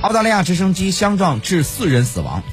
澳大利亚直升机相撞致四人死亡。